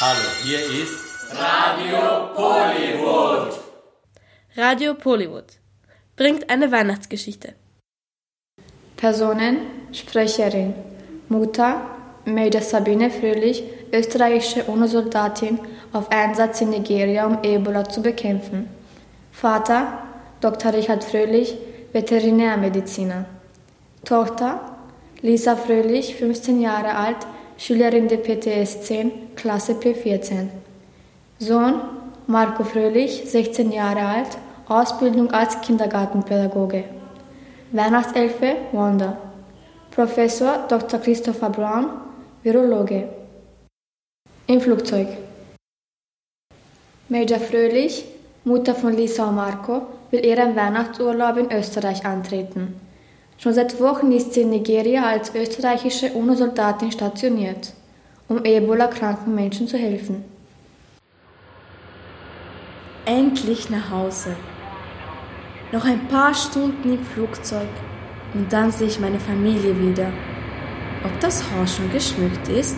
Hallo, hier ist Radio Pollywood. Radio Pollywood bringt eine Weihnachtsgeschichte. Personen, Sprecherin, Mutter, Major Sabine Fröhlich, österreichische UNO-Soldatin auf Einsatz in Nigeria, um Ebola zu bekämpfen. Vater, Dr. Richard Fröhlich, Veterinärmediziner. Tochter, Lisa Fröhlich, 15 Jahre alt, Schülerin der PTS 10, Klasse P14. Sohn Marco Fröhlich, 16 Jahre alt, Ausbildung als Kindergartenpädagoge. Weihnachtselfe Wanda. Professor Dr. Christopher Brown, Virologe. Im Flugzeug. Major Fröhlich, Mutter von Lisa und Marco, will ihren Weihnachtsurlaub in Österreich antreten. Schon seit Wochen ist sie in Nigeria als österreichische UNO-Soldatin stationiert, um Ebola-kranken Menschen zu helfen. Endlich nach Hause. Noch ein paar Stunden im Flugzeug und dann sehe ich meine Familie wieder. Ob das Haus schon geschmückt ist?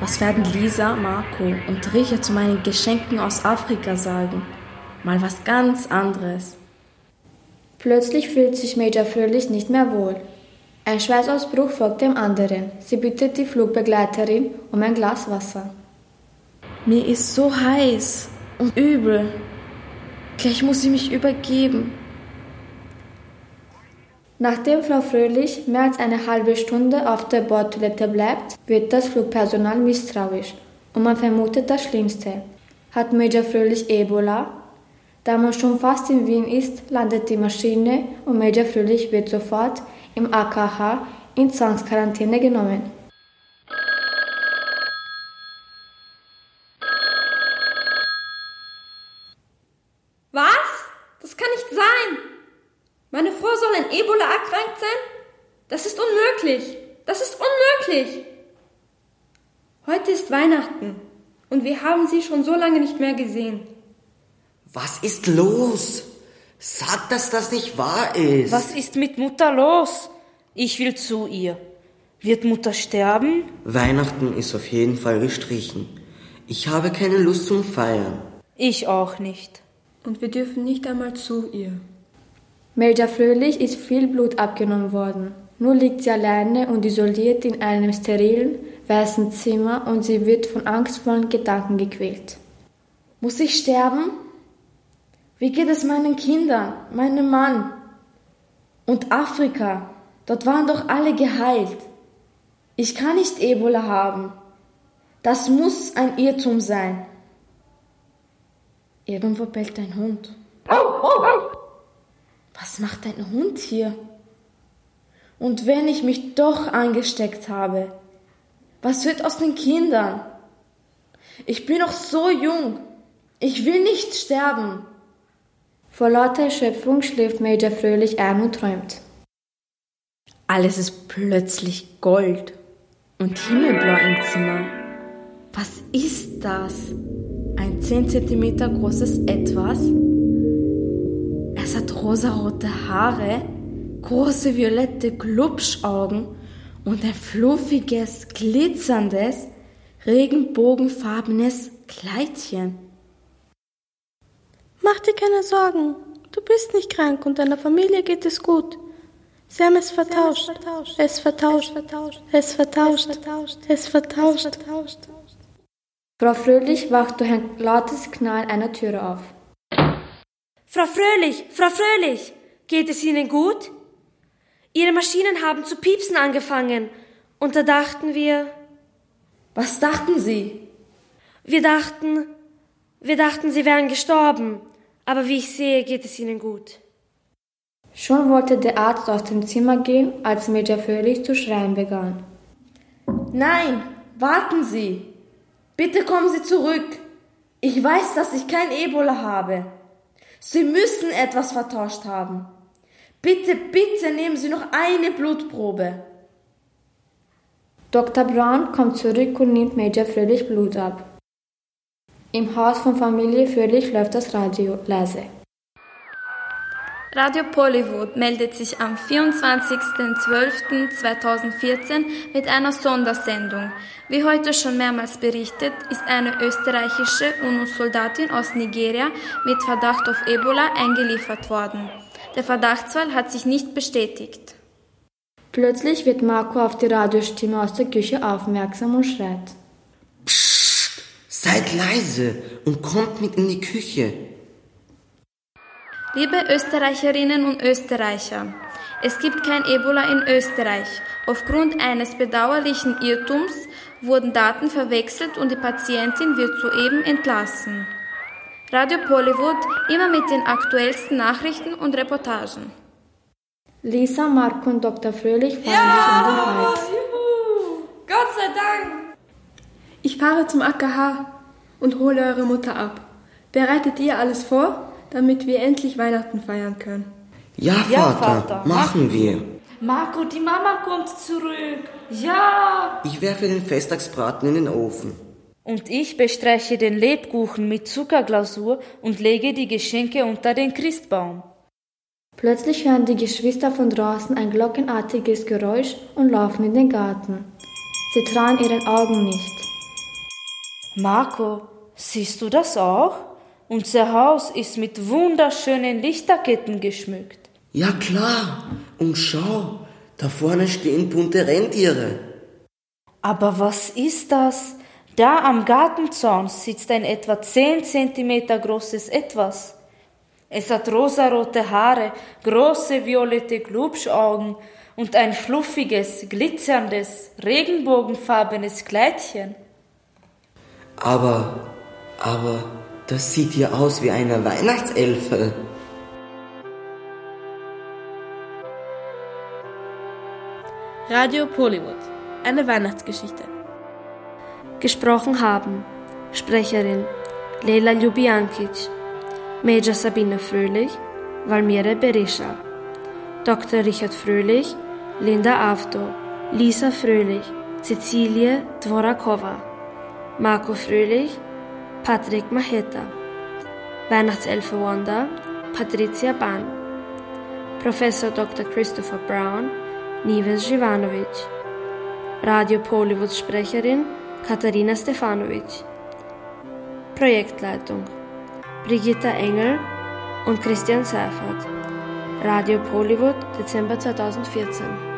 Was werden Lisa, Marco und Richard zu meinen Geschenken aus Afrika sagen? Mal was ganz anderes. Plötzlich fühlt sich Major Fröhlich nicht mehr wohl. Ein Schweißausbruch folgt dem anderen. Sie bittet die Flugbegleiterin um ein Glas Wasser. Mir ist so heiß und übel. Gleich muss ich mich übergeben. Nachdem Frau Fröhlich mehr als eine halbe Stunde auf der Bordtoilette bleibt, wird das Flugpersonal misstrauisch und man vermutet das Schlimmste. Hat Major Fröhlich Ebola? Da man schon fast in Wien ist, landet die Maschine und Major Fröhlich wird sofort im AKH in Zwangsquarantäne genommen. Was? Das kann nicht sein. Meine Frau soll an Ebola erkrankt sein? Das ist unmöglich. Das ist unmöglich. Heute ist Weihnachten und wir haben sie schon so lange nicht mehr gesehen. Was ist los? Sag, dass das nicht wahr ist. Was ist mit Mutter los? Ich will zu ihr. Wird Mutter sterben? Weihnachten ist auf jeden Fall gestrichen. Ich habe keine Lust zum Feiern. Ich auch nicht. Und wir dürfen nicht einmal zu ihr. Major Fröhlich ist viel Blut abgenommen worden. Nur liegt sie alleine und isoliert in einem sterilen, weißen Zimmer und sie wird von angstvollen Gedanken gequält. Muss ich sterben? Wie geht es meinen Kindern, meinem Mann? Und Afrika, dort waren doch alle geheilt. Ich kann nicht Ebola haben. Das muss ein Irrtum sein. Irgendwo bellt ein Hund. Was macht ein Hund hier? Und wenn ich mich doch angesteckt habe, was wird aus den Kindern? Ich bin noch so jung. Ich will nicht sterben. Vor lauter Erschöpfung schläft Major fröhlich ein und träumt. Alles ist plötzlich Gold und himmelblau im Zimmer. Was ist das? Ein 10 cm großes Etwas? Es hat rosarote Haare, große violette Glubschaugen und ein fluffiges, glitzerndes, regenbogenfarbenes Kleidchen. Mach dir keine Sorgen. Du bist nicht krank und deiner Familie geht es gut. Sie haben es vertauscht. Es vertauscht. Es vertauscht. Es vertauscht. Frau Fröhlich wacht durch ein lautes Knall einer Türe auf. Frau Fröhlich, Frau Fröhlich, geht es Ihnen gut? Ihre Maschinen haben zu piepsen angefangen. Und da dachten wir. Was dachten Sie? Wir dachten, wir dachten, Sie wären gestorben. Aber wie ich sehe, geht es Ihnen gut. Schon wollte der Arzt aus dem Zimmer gehen, als Major Fröhlich zu schreien begann. Nein, warten Sie. Bitte kommen Sie zurück. Ich weiß, dass ich kein Ebola habe. Sie müssen etwas vertauscht haben. Bitte, bitte nehmen Sie noch eine Blutprobe. Dr. Brown kommt zurück und nimmt Major Fröhlich Blut ab. Im Haus von Familie Fröhlich läuft das Radio leise. Radio Pollywood meldet sich am 24.12.2014 mit einer Sondersendung. Wie heute schon mehrmals berichtet, ist eine österreichische UNO-Soldatin aus Nigeria mit Verdacht auf Ebola eingeliefert worden. Der Verdachtsfall hat sich nicht bestätigt. Plötzlich wird Marco auf die Radiostimme aus der Küche aufmerksam und schreit. Seid leise und kommt mit in die Küche. Liebe Österreicherinnen und Österreicher, es gibt kein Ebola in Österreich. Aufgrund eines bedauerlichen Irrtums wurden Daten verwechselt und die Patientin wird soeben entlassen. Radio Pollywood immer mit den aktuellsten Nachrichten und Reportagen. Lisa, Marco und Dr. Fröhlich fahren sich um den Hals. Ich fahre zum AKH und hole eure Mutter ab. Bereitet ihr alles vor? damit wir endlich Weihnachten feiern können. Ja, Vater, ja, Vater machen wir. Marco, die Mama kommt zurück. Ja. Ich werfe den Festtagsbraten in den Ofen. Und ich bestreiche den Lebkuchen mit Zuckerglasur und lege die Geschenke unter den Christbaum. Plötzlich hören die Geschwister von draußen ein glockenartiges Geräusch und laufen in den Garten. Sie trauen ihren Augen nicht. Marco, siehst du das auch? Unser Haus ist mit wunderschönen Lichterketten geschmückt. Ja klar. Und schau, da vorne stehen bunte Rentiere. Aber was ist das? Da am Gartenzaun sitzt ein etwa zehn Zentimeter großes Etwas. Es hat rosarote Haare, große violette Glubschaugen und ein fluffiges, glitzerndes, regenbogenfarbenes Kleidchen. Aber, aber, das sieht ja aus wie eine Weihnachtselfe. Radio Pollywood. Eine Weihnachtsgeschichte. Gesprochen haben Sprecherin Leila Ljubiankic, Major Sabine Fröhlich, Valmire Berisha, Dr. Richard Fröhlich, Linda Avto, Lisa Fröhlich, Cecilie Dvorakova, Marco Fröhlich, Patrick Maheta, Weihnachtselfe Wanda, Patricia Ban, Professor Dr. Christopher Brown, Nives Jivanovic, Radio Pollywood Sprecherin Katharina Stefanovic, Projektleitung Brigitta Engel und Christian Seifert, Radio Pollywood Dezember 2014.